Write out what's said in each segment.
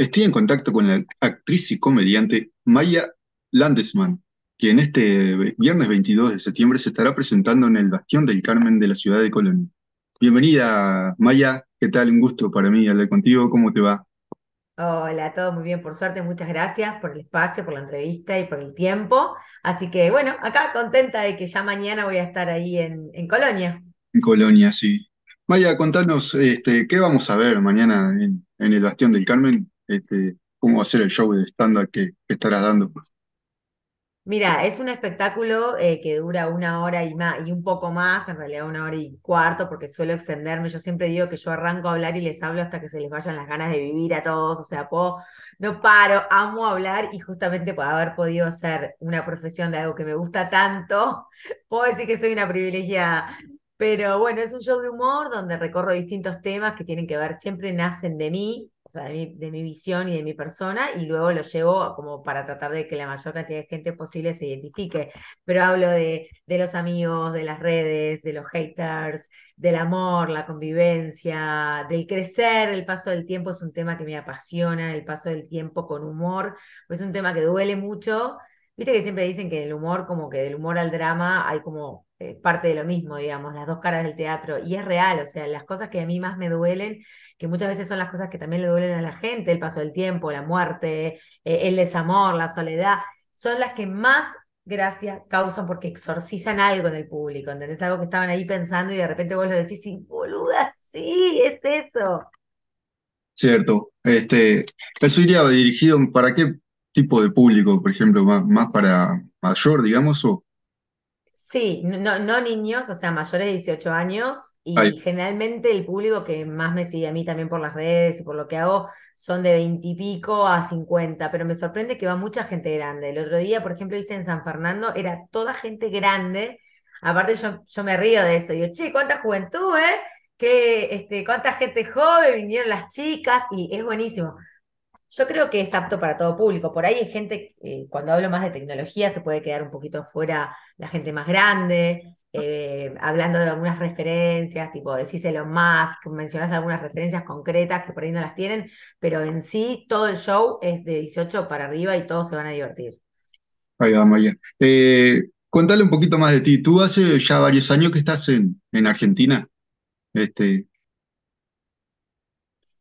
Estoy en contacto con la actriz y comediante Maya Landesman, que en este viernes 22 de septiembre se estará presentando en el Bastión del Carmen de la ciudad de Colonia. Bienvenida, Maya. ¿Qué tal? Un gusto para mí hablar contigo. ¿Cómo te va? Hola, todo muy bien, por suerte, muchas gracias por el espacio, por la entrevista y por el tiempo. Así que bueno, acá contenta de que ya mañana voy a estar ahí en, en Colonia. En Colonia, sí. Maya, contanos, este, ¿qué vamos a ver mañana en, en el Bastión del Carmen? Este, ¿cómo va a ser el show de stand-up que, estarás dando? Mira, es un espectáculo eh, que dura una hora y más, y un poco más, en realidad una hora y cuarto, porque suelo extenderme. Yo siempre digo que yo arranco a hablar y les hablo hasta que se les vayan las ganas de vivir a todos. O sea, no paro, amo hablar y justamente por haber podido hacer una profesión de algo que me gusta tanto, puedo decir que soy una privilegiada. Pero bueno, es un show de humor donde recorro distintos temas que tienen que ver, siempre nacen de mí, o sea, de mi, visión y de mi persona, y luego lo llevo como para tratar de que la mayor cantidad de gente posible se identifique. Pero hablo de, de los amigos, de las redes, de los haters, del amor, la convivencia, del crecer, el paso del tiempo es un tema que me apasiona, el paso del tiempo con humor, pues es un tema que duele mucho. Viste que siempre dicen que el humor, como que del humor al drama hay como eh, parte de lo mismo, digamos, las dos caras del teatro. Y es real, o sea, las cosas que a mí más me duelen, que muchas veces son las cosas que también le duelen a la gente, el paso del tiempo, la muerte, eh, el desamor, la soledad, son las que más gracia causan porque exorcizan algo en el público, ¿entendés? Algo que estaban ahí pensando y de repente vos lo decís, sí, boluda, sí, es eso. Cierto. Este, eso iría dirigido para qué tipo de público, por ejemplo, más, más para mayor, digamos, o Sí, no, no niños, o sea, mayores de 18 años, Ay, y generalmente el público que más me sigue a mí también por las redes y por lo que hago son de 20 y pico a 50, pero me sorprende que va mucha gente grande. El otro día, por ejemplo, hice en San Fernando, era toda gente grande, aparte yo, yo me río de eso, digo, che, cuánta juventud, ¿eh? Que, este, cuánta gente joven, vinieron las chicas, y es buenísimo. Yo creo que es apto para todo público. Por ahí hay gente, eh, cuando hablo más de tecnología, se puede quedar un poquito fuera la gente más grande, eh, hablando de algunas referencias, tipo decís Elon Musk, mencionás algunas referencias concretas que por ahí no las tienen, pero en sí todo el show es de 18 para arriba y todos se van a divertir. ahí va, Maya. Eh, contale un poquito más de ti. Tú hace ya varios años que estás en, en Argentina. Este,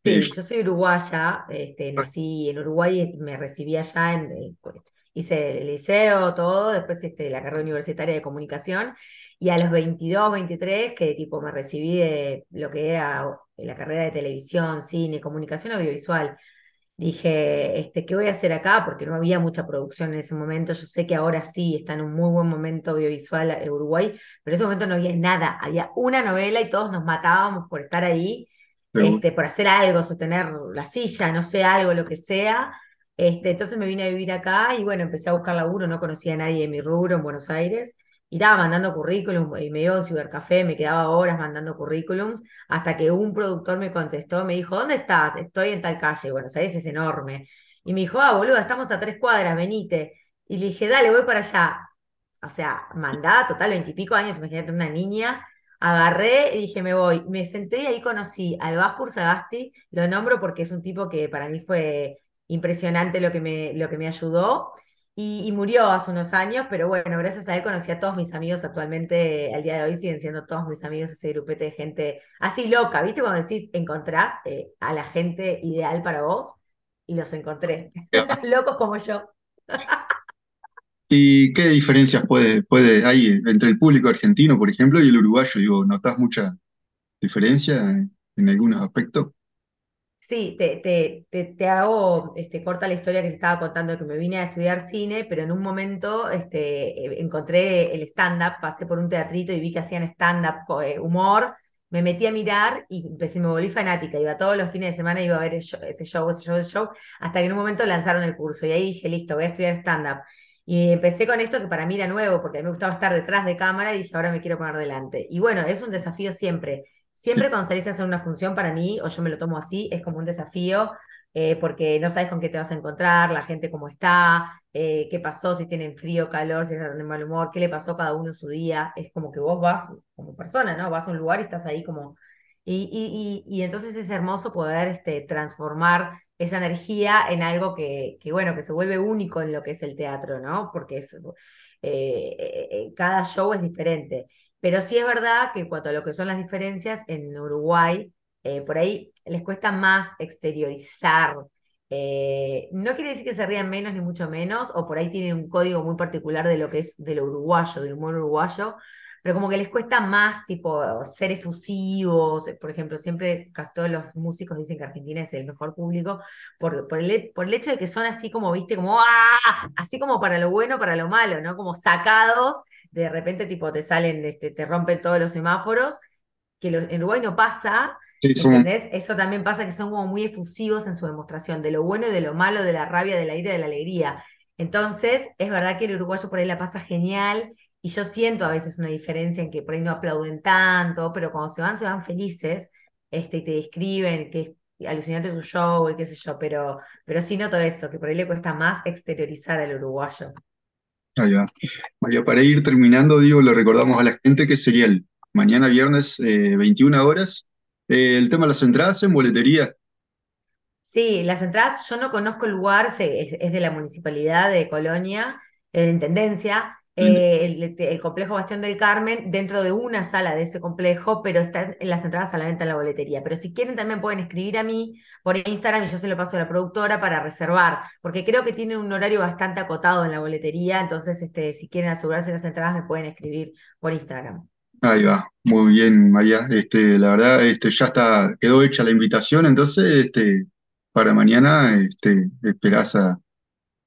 Sí, yo soy uruguaya, este, nací en Uruguay me recibí allá, en, eh, hice el liceo, todo, después este, la carrera universitaria de comunicación y a los 22, 23, que tipo me recibí de lo que era la carrera de televisión, cine, comunicación audiovisual. Dije, este, ¿qué voy a hacer acá? Porque no había mucha producción en ese momento. Yo sé que ahora sí está en un muy buen momento audiovisual en Uruguay, pero en ese momento no había nada. Había una novela y todos nos matábamos por estar ahí este, por hacer algo, sostener la silla, no sé, algo, lo que sea. Este, entonces me vine a vivir acá y bueno, empecé a buscar laburo, no conocía a nadie de mi rubro en Buenos Aires. Y estaba mandando currículum y me iba a un cibercafé, me quedaba horas mandando currículums, hasta que un productor me contestó, me dijo, ¿dónde estás? Estoy en tal calle, Buenos Aires es enorme. Y me dijo, ah, boludo, estamos a tres cuadras, venite. Y le dije, dale, voy para allá. O sea, mandada, total, veintipico años, imagínate una niña, Agarré y dije, me voy. Me senté y ahí conocí al Vasco Sagasti, lo nombro porque es un tipo que para mí fue impresionante lo que me, lo que me ayudó. Y, y murió hace unos años, pero bueno, gracias a él conocí a todos mis amigos actualmente, al día de hoy siguen siendo todos mis amigos ese grupete de gente así loca, ¿viste? Cuando decís, encontrás eh, a la gente ideal para vos, y los encontré, locos como yo. ¿Y qué diferencias puede, puede hay entre el público argentino, por ejemplo, y el uruguayo? Digo, ¿notas mucha diferencia en, algunos aspectos? Sí, te, te, te, te hago este, corta la historia que te estaba contando de que me vine a estudiar cine, pero en un momento este, encontré el stand-up, pasé por un teatrito y vi que hacían stand-up, eh, humor, me metí a mirar y empecé, me volví fanática, iba todos los fines de semana, iba a ver ese show, ese show, ese show, hasta que en un momento lanzaron el curso y ahí dije, listo, voy a estudiar stand-up. Y empecé con esto que para mí era nuevo, porque a mí me gustaba estar detrás de cámara y dije, ahora me quiero poner delante. Y bueno, es un desafío siempre Siempre cuando salís a hacer una función, para mí, o yo me lo tomo así, es como un desafío, eh, porque no sabes con qué te vas a encontrar, la gente cómo está, eh, qué pasó, si tienen frío, calor, si están de mal humor, qué le pasó a cada uno en su día. Es como que vos vas como persona, ¿no? Vas a un lugar y estás ahí como... Y, y, y, y entonces es hermoso poder este, transformar esa energía en algo que, que, bueno, que se vuelve único en lo que es el teatro, ¿no? Porque es, eh, eh, eh, cada show es diferente. Pero sí es verdad que en cuanto a lo que son las diferencias, en Uruguay, por ahí les cuesta más exteriorizar. no quiere decir que se rían menos ni mucho menos, o por ahí tienen un código muy particular de lo que es de lo uruguayo, del humor uruguayo, pero como que les cuesta más, tipo, ser efusivos, por ejemplo, siempre casi todos los músicos dicen que Argentina es el mejor público, por, por, el, por el hecho de que son así como, viste, como, ¡ah! Así como para lo bueno, para lo malo, ¿no? Como sacados, de repente, tipo, te salen, este, te rompen todos los semáforos, que en Uruguay no pasa, ¿entendés? Eso también pasa que son como muy efusivos en su demostración, de lo bueno y de lo malo, de la rabia, de la ira, de la alegría. Entonces, es verdad que el uruguayo por ahí la pasa genial y yo siento a veces una diferencia en que por ahí no aplauden tanto, pero cuando se van, se van felices, este, y te describen que es alucinante su show y qué sé yo, pero, pero sí noto eso, que por ahí le cuesta más exteriorizar al uruguayo. Ahí va. María, para ir terminando, digo, le recordamos a la gente que sería el mañana viernes, 21 eh, horas. Eh, el tema de las entradas en boletería. Sí, las entradas, yo no conozco el lugar, es, es de la municipalidad de Colonia, de la Intendencia, eh, el, complejo Bastión del Carmen dentro de una sala de ese complejo, pero están en las entradas a la venta en la boletería. Pero si quieren también pueden escribir a mí por Instagram y yo se lo paso a la productora para reservar, porque creo que tiene un horario bastante acotado en la boletería, entonces este, si quieren asegurarse las entradas me pueden escribir por Instagram. Ahí va, muy bien, María. Este, la verdad, este, ya está, quedó hecha la invitación, entonces, este, para mañana, este, esperás a,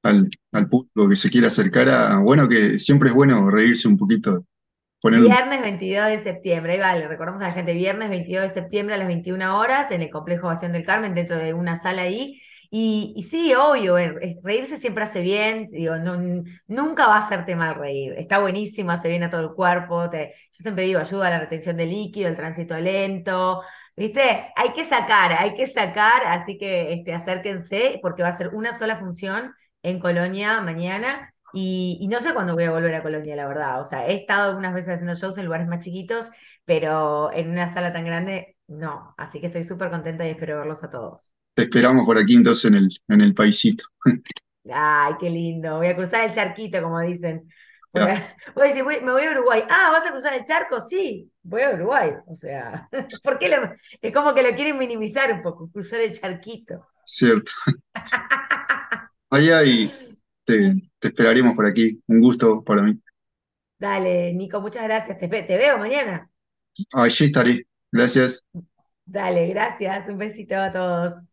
al, público que se quiera acercar a, bueno, que siempre es bueno reírse un poquito. Viernes 22 de septiembre, ahí vale, recordamos a la gente, viernes 22 de septiembre a las 21 horas en el complejo Bastión del Carmen, dentro de una sala ahí. Y, y sí, obvio, eh, reírse siempre hace bien, digo, no, nunca va a hacerte mal reír, está buenísimo, hace bien a todo el cuerpo, te, yo siempre digo, ayuda a la retención de líquido, el tránsito lento, ¿viste? Hay que sacar, hay que sacar, así que este, acérquense porque va a ser una sola función en Colonia mañana. Y, no sé cuándo voy a volver a Colonia, la verdad. O sea, he estado algunas veces haciendo shows en lugares más chiquitos, pero en una sala tan grande, no. Así que estoy súper contenta y espero verlos a todos. Te esperamos por aquí entonces en el, en el paisito. Ay, qué lindo. Voy a cruzar el charquito, como dicen. Voy a, voy a decir, me voy a Uruguay. Ah, ¿vas a cruzar el charco? Sí, voy a Uruguay. O sea, ¿por qué es como que lo quieren minimizar un poco, cruzar el charquito? Cierto. Allá y te, esperaremos por aquí. Un gusto para mí. Dale, Nico, muchas gracias. Te, te veo mañana. Allí estaré. Gracias. Dale, gracias. Un besito a todos.